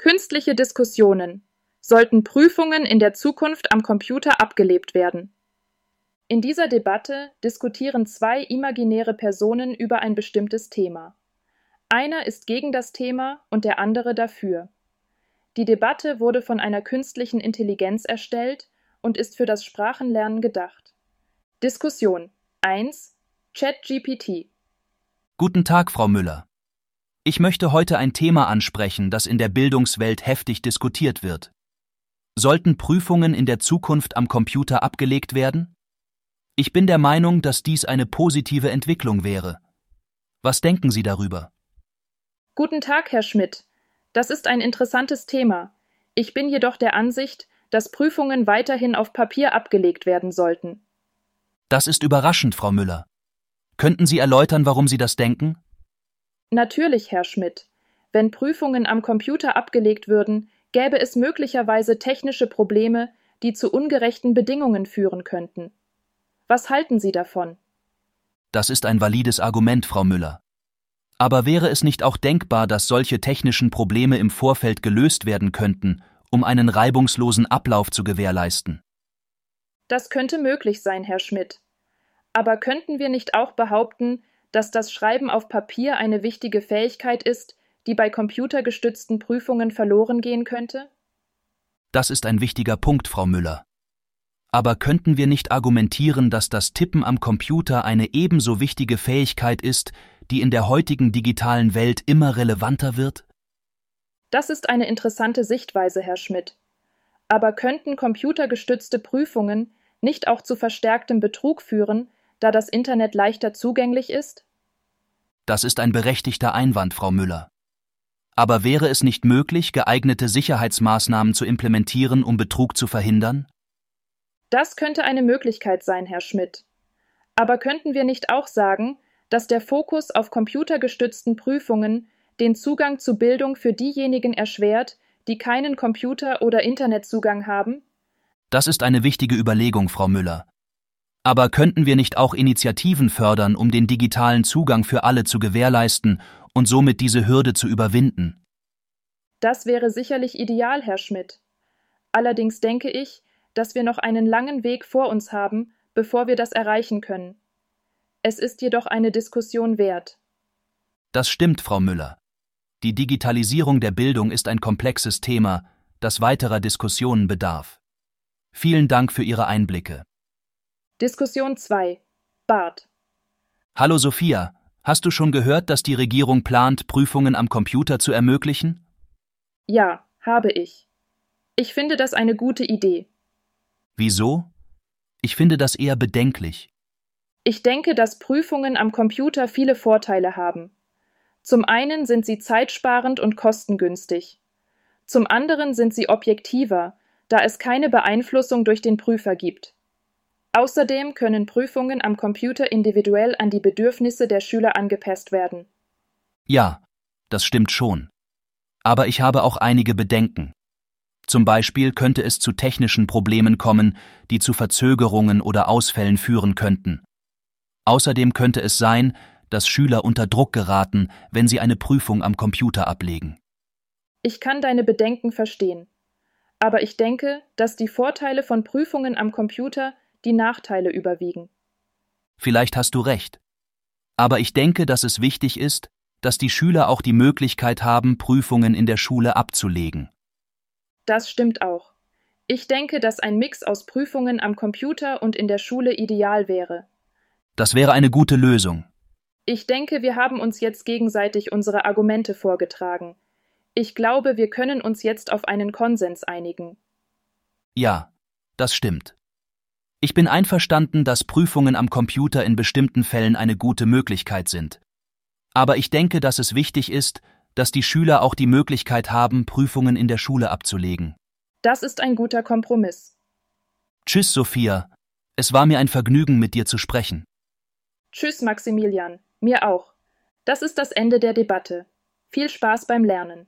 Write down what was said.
Künstliche Diskussionen. Sollten Prüfungen in der Zukunft am Computer abgelebt werden? In dieser Debatte diskutieren zwei imaginäre Personen über ein bestimmtes Thema. Einer ist gegen das Thema und der andere dafür. Die Debatte wurde von einer künstlichen Intelligenz erstellt und ist für das Sprachenlernen gedacht. Diskussion 1 ChatGPT Guten Tag, Frau Müller. Ich möchte heute ein Thema ansprechen, das in der Bildungswelt heftig diskutiert wird. Sollten Prüfungen in der Zukunft am Computer abgelegt werden? Ich bin der Meinung, dass dies eine positive Entwicklung wäre. Was denken Sie darüber? Guten Tag, Herr Schmidt. Das ist ein interessantes Thema. Ich bin jedoch der Ansicht, dass Prüfungen weiterhin auf Papier abgelegt werden sollten. Das ist überraschend, Frau Müller. Könnten Sie erläutern, warum Sie das denken? Natürlich, Herr Schmidt. Wenn Prüfungen am Computer abgelegt würden, gäbe es möglicherweise technische Probleme, die zu ungerechten Bedingungen führen könnten. Was halten Sie davon? Das ist ein valides Argument, Frau Müller. Aber wäre es nicht auch denkbar, dass solche technischen Probleme im Vorfeld gelöst werden könnten, um einen reibungslosen Ablauf zu gewährleisten? Das könnte möglich sein, Herr Schmidt. Aber könnten wir nicht auch behaupten, dass das Schreiben auf Papier eine wichtige Fähigkeit ist, die bei computergestützten Prüfungen verloren gehen könnte? Das ist ein wichtiger Punkt, Frau Müller. Aber könnten wir nicht argumentieren, dass das Tippen am Computer eine ebenso wichtige Fähigkeit ist, die in der heutigen digitalen Welt immer relevanter wird? Das ist eine interessante Sichtweise, Herr Schmidt. Aber könnten computergestützte Prüfungen nicht auch zu verstärktem Betrug führen, da das Internet leichter zugänglich ist? Das ist ein berechtigter Einwand, Frau Müller. Aber wäre es nicht möglich, geeignete Sicherheitsmaßnahmen zu implementieren, um Betrug zu verhindern? Das könnte eine Möglichkeit sein, Herr Schmidt. Aber könnten wir nicht auch sagen, dass der Fokus auf computergestützten Prüfungen den Zugang zu Bildung für diejenigen erschwert, die keinen Computer- oder Internetzugang haben? Das ist eine wichtige Überlegung, Frau Müller. Aber könnten wir nicht auch Initiativen fördern, um den digitalen Zugang für alle zu gewährleisten und somit diese Hürde zu überwinden? Das wäre sicherlich ideal, Herr Schmidt. Allerdings denke ich, dass wir noch einen langen Weg vor uns haben, bevor wir das erreichen können. Es ist jedoch eine Diskussion wert. Das stimmt, Frau Müller. Die Digitalisierung der Bildung ist ein komplexes Thema, das weiterer Diskussionen bedarf. Vielen Dank für Ihre Einblicke. Diskussion 2. Bart. Hallo Sophia, hast du schon gehört, dass die Regierung plant, Prüfungen am Computer zu ermöglichen? Ja, habe ich. Ich finde das eine gute Idee. Wieso? Ich finde das eher bedenklich. Ich denke, dass Prüfungen am Computer viele Vorteile haben. Zum einen sind sie zeitsparend und kostengünstig. Zum anderen sind sie objektiver, da es keine Beeinflussung durch den Prüfer gibt. Außerdem können Prüfungen am Computer individuell an die Bedürfnisse der Schüler angepasst werden. Ja, das stimmt schon. Aber ich habe auch einige Bedenken. Zum Beispiel könnte es zu technischen Problemen kommen, die zu Verzögerungen oder Ausfällen führen könnten. Außerdem könnte es sein, dass Schüler unter Druck geraten, wenn sie eine Prüfung am Computer ablegen. Ich kann deine Bedenken verstehen. Aber ich denke, dass die Vorteile von Prüfungen am Computer die Nachteile überwiegen. Vielleicht hast du recht. Aber ich denke, dass es wichtig ist, dass die Schüler auch die Möglichkeit haben, Prüfungen in der Schule abzulegen. Das stimmt auch. Ich denke, dass ein Mix aus Prüfungen am Computer und in der Schule ideal wäre. Das wäre eine gute Lösung. Ich denke, wir haben uns jetzt gegenseitig unsere Argumente vorgetragen. Ich glaube, wir können uns jetzt auf einen Konsens einigen. Ja, das stimmt. Ich bin einverstanden, dass Prüfungen am Computer in bestimmten Fällen eine gute Möglichkeit sind. Aber ich denke, dass es wichtig ist, dass die Schüler auch die Möglichkeit haben, Prüfungen in der Schule abzulegen. Das ist ein guter Kompromiss. Tschüss, Sophia. Es war mir ein Vergnügen, mit dir zu sprechen. Tschüss, Maximilian. Mir auch. Das ist das Ende der Debatte. Viel Spaß beim Lernen.